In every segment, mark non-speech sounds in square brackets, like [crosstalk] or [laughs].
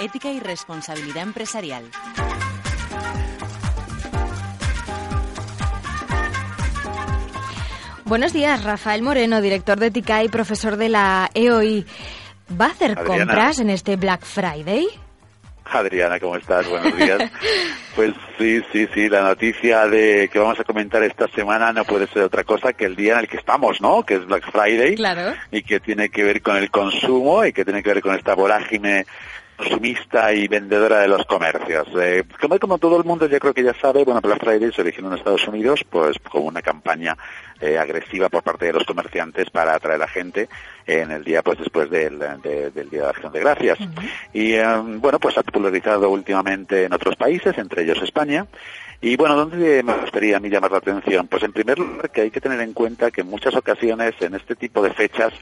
Ética y responsabilidad empresarial. Buenos días, Rafael Moreno, director de Ética y profesor de la EOI. ¿Va a hacer Adriana. compras en este Black Friday? Adriana, ¿cómo estás? Buenos días. [laughs] Pues sí, sí, sí, la noticia de que vamos a comentar esta semana no puede ser otra cosa que el día en el que estamos, ¿no? Que es Black Friday. Claro. Y que tiene que ver con el consumo y que tiene que ver con esta vorágine consumista y vendedora de los comercios. Eh, como, como todo el mundo ya creo que ya sabe, bueno, Black Friday se originó en Estados Unidos pues como una campaña eh, agresiva por parte de los comerciantes para atraer a gente en el día pues después del, de- del Día de Acción de Gracias. Y eh, bueno, pues ha popularizado últimamente en otros países, entre ellos España. Y bueno, ¿dónde me gustaría a mí llamar la atención? Pues en primer lugar que hay que tener en cuenta que en muchas ocasiones en este tipo de fechas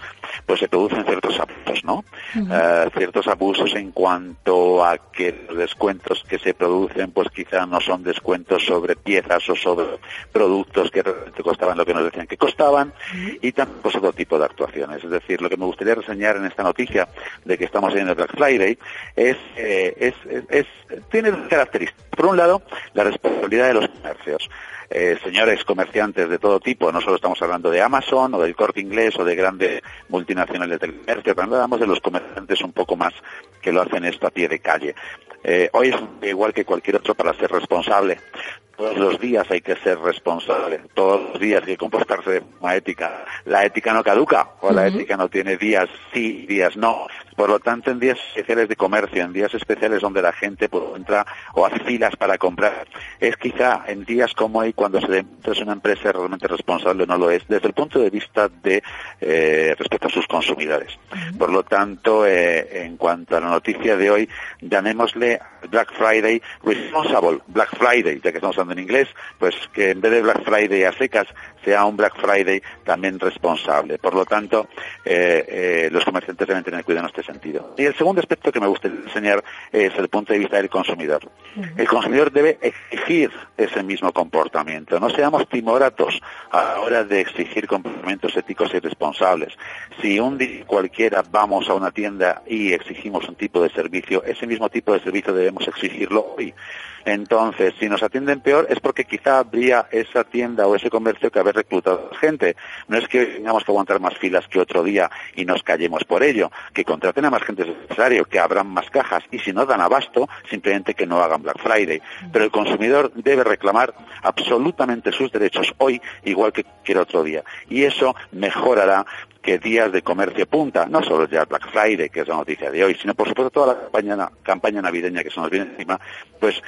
pues se producen ciertos abusos, ¿no? Eh, ciertos abusos en cuanto a que los descuentos que se producen pues quizá no son descuentos sobre piezas o sobre productos que realmente costaban lo que nos decían que costaban y tampoco pues, otro tipo de actuaciones. Es decir, lo que me gustaría reseñar en esta noticia de que estamos en el Black Friday es, eh, es, es- es- tiene dos características. Por un lado, la responsabilidad de los comercios. Eh, señores comerciantes de todo tipo, no solo estamos hablando de Amazon o del corte inglés o de grandes multinacionales del comercio, también hablamos de los comerciantes un poco más que lo hacen esto a pie de calle. Eh, hoy es igual que cualquier otro para ser responsable. Todos los días hay que ser responsable, todos los días hay que comportarse de forma ética. La ética no caduca, o la ética no tiene días sí y días no. Por lo tanto, en días especiales de comercio, en días especiales donde la gente pues, entra o hace filas para comprar, es quizá en días como hoy cuando se demuestra si una empresa es realmente responsable o no lo es, desde el punto de vista de eh, respecto a sus consumidores. Por lo tanto, eh, en cuanto a noticia de hoy, llamémosle Black Friday Responsible Black Friday, ya que estamos hablando en inglés, pues que en vez de Black Friday a secas sea un Black Friday también responsable. Por lo tanto, eh, eh, los comerciantes deben tener cuidado en este sentido. Y el segundo aspecto que me gustaría enseñar es el punto de vista del consumidor. El consumidor debe exigir ese mismo comportamiento. No seamos timoratos a la hora de exigir comportamientos éticos y responsables. Si un día cualquiera vamos a una tienda y exigimos un tipo de servicio, ese mismo tipo de servicio debemos exigirlo hoy. Entonces, si nos atienden peor es porque quizá habría esa tienda o ese comercio que haber reclutado gente. No es que tengamos que aguantar más filas que otro día y nos callemos por ello. Que contraten a más gente es necesario, que abran más cajas y si no dan abasto, simplemente que no hagan Black Friday. Pero el consumidor debe reclamar absolutamente sus derechos hoy igual que cualquier otro día. Y eso mejorará que días de comercio punta, no solo ya Black Friday, que es la noticia de hoy, sino por supuesto toda la campaña, navideña que nos viene encima, pues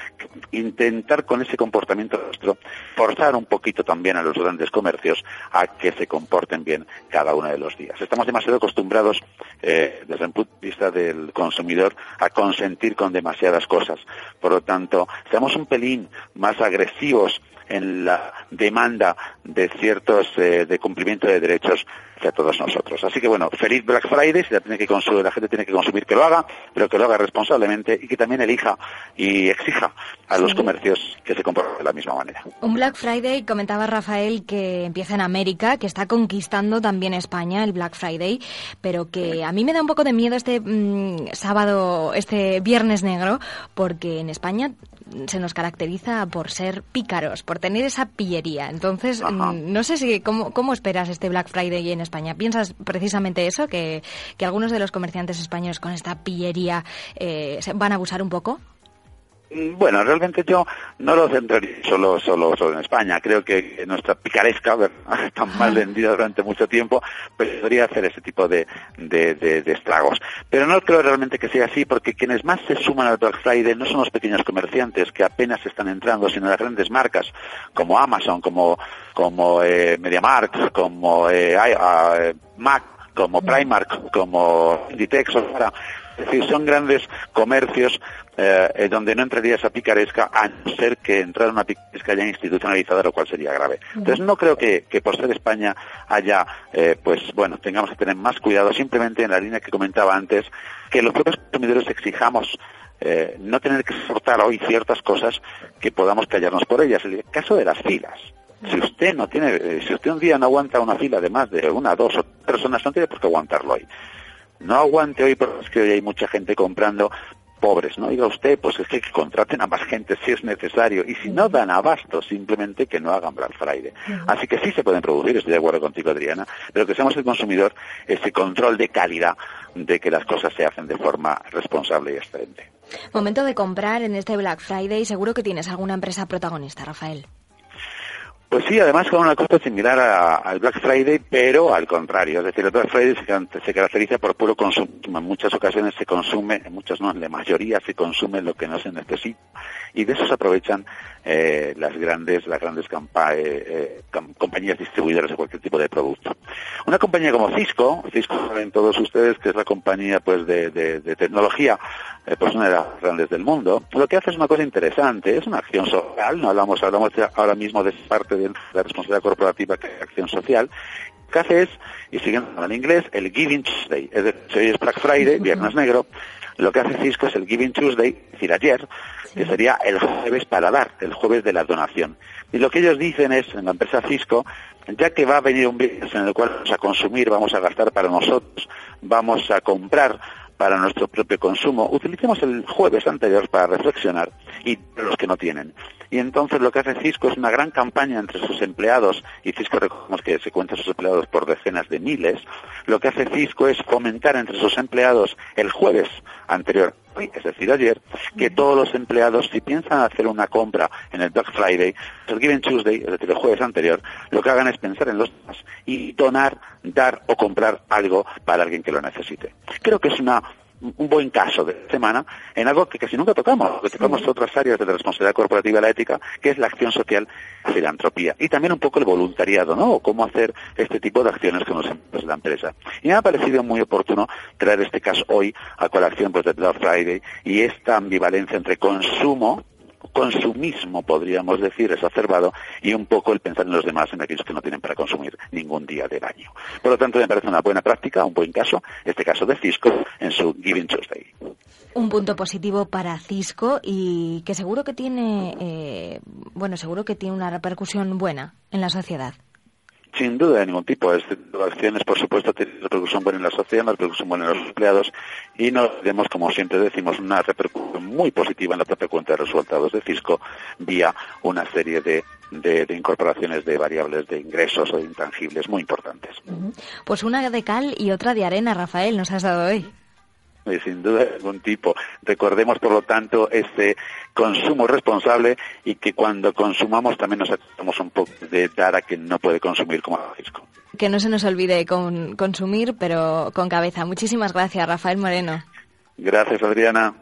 intentar con ese comportamiento nuestro forzar un poquito también a los grandes comercios a que se comporten bien cada uno de los días. Estamos demasiado acostumbrados, eh, desde el punto de vista del consumidor, a consentir con demasiadas cosas. Por lo tanto, seamos un pelín más agresivos en la demanda de ciertos eh, de cumplimiento de derechos hacia todos nosotros. Así que bueno, feliz Black Friday, si la, tiene que consumir, la gente tiene que consumir, que lo haga, pero que lo haga responsablemente y que también elija y exija a los Sí. comercios que se comporten de la misma manera. Un Black Friday, comentaba Rafael, que empieza en América, que está conquistando también España, el Black Friday, pero que a mí me da un poco de miedo este mm, sábado, este viernes negro, porque en España se nos caracteriza por ser pícaros, por tener esa pillería. Entonces, Ajá. mm, no sé si cómo, cómo esperas este Black Friday en España. ¿Piensas precisamente eso, que, que algunos de los comerciantes españoles con esta pillería eh, van a abusar un poco? Mm, bueno, realmente yo no lo centraría solo, solo, solo en España. Creo que nuestra picaresca, [laughs] tan mal vendida durante mucho tiempo, pues podría hacer ese tipo de, de, estragos. Pero no creo realmente que sea así, porque quienes más se suman al Black Friday no son los pequeños comerciantes que apenas están entrando, sino las grandes marcas como Amazon, como, como eh, MediaMarkt, como eh, eh Mac, como Primark, como Inditex, ahora es decir, son grandes comercios eh, donde no entraría esa picaresca a no ser que entrara una picaresca ya institucionalizada, lo cual sería grave. Entonces no creo que, por ser España haya, eh, pues bueno, tengamos que tener más cuidado, simplemente en la línea que comentaba antes, que los propios consumidores exijamos eh, no tener que soportar hoy ciertas cosas que podamos callarnos por ellas. El caso de las filas. Si usted no tiene, si usted un día no aguanta una fila de más de una, dos o tres personas, no tiene por qué aguantarlo hoy no aguante hoy porque es que hoy hay mucha gente comprando pobres, ¿no? Diga usted, pues es que, contraten a más gente si es necesario y si no dan abasto, simplemente que no hagan Black Friday. Así que sí se pueden producir, estoy de acuerdo contigo Adriana, pero que seamos el consumidor ese control de calidad de que las cosas se hacen de forma responsable y excelente. Momento de comprar en este Black Friday, seguro que tienes alguna empresa protagonista, Rafael. Pues sí, además con una cosa similar al Black Friday, pero al contrario. Es decir, el Black Friday se, caracteriza por puro consumo. En muchas ocasiones se consume, en muchas no, en la mayoría se consume lo que no se necesita. Y de eso se aprovechan eh, las grandes, las grandes eh, eh, compañías distribuidoras de cualquier tipo de producto. Una compañía como Cisco, Cisco saben todos ustedes que es la compañía pues de, tecnología, pues una de las grandes del mundo, lo que hace es una cosa interesante, es una acción social, no hablamos, hablamos ahora mismo de parte de la responsabilidad corporativa que acción social, que hace es, y siguiendo en inglés, el Giving Tuesday. Es decir, hoy es Black Friday, Viernes Negro, lo que hace Cisco es el Giving Tuesday, es decir, ayer, que sería el jueves para dar, el jueves de la donación. Y lo que ellos dicen es, en la empresa Cisco, ya que va a venir un viernes en el cual vamos a consumir, vamos a gastar para nosotros, vamos a comprar para nuestro propio consumo, utilicemos el jueves anterior para reflexionar y los que no tienen. Y entonces lo que hace Cisco es una gran campaña entre sus empleados, y Cisco recordemos que se cuenta sus empleados por decenas de miles, lo que hace Cisco es fomentar entre sus empleados el jueves anterior, es decir, ayer, que todos los empleados, si piensan hacer una compra en el Black Friday, el Given Tuesday, es decir, el jueves anterior, lo que hagan es pensar en los demás y donar, dar o comprar algo para alguien que lo necesite. Creo que es una un buen caso de semana en algo que casi nunca tocamos, que tocamos otras áreas de la responsabilidad corporativa y la ética, que es la acción social, la filantropía y también un poco el voluntariado, ¿no? O cómo hacer este tipo de acciones con los empleados de la empresa. Y me ha parecido muy oportuno traer este caso hoy a colación pues, de Black Friday y esta ambivalencia entre consumo consumismo, podríamos decir, exacerbado, y un poco el pensar en los demás, en aquellos que no tienen para consumir ningún día del año. Por lo tanto, me parece una buena práctica, un buen caso, este caso de Cisco en su Giving Tuesday. Un punto positivo para Cisco y que seguro que tiene, eh, bueno, seguro que tiene una repercusión buena en la sociedad. Sin duda de ningún tipo. Este acciones, por supuesto, tienen repercusión buena en la sociedad, repercusión buena en los empleados y no tenemos, como siempre decimos, una repercusión muy positiva en la propia cuenta de resultados de Cisco vía una serie de, de, incorporaciones de variables de ingresos o de intangibles muy importantes. Pues una de cal y otra de arena, Rafael, nos has dado hoy sin duda de algún tipo. Recordemos, por lo tanto, este consumo responsable y que cuando consumamos también nos hacemos un poco de dar a quien no puede consumir como Francisco. Que no se nos olvide con consumir, pero con cabeza. Muchísimas gracias, Rafael Moreno. Gracias, Adriana.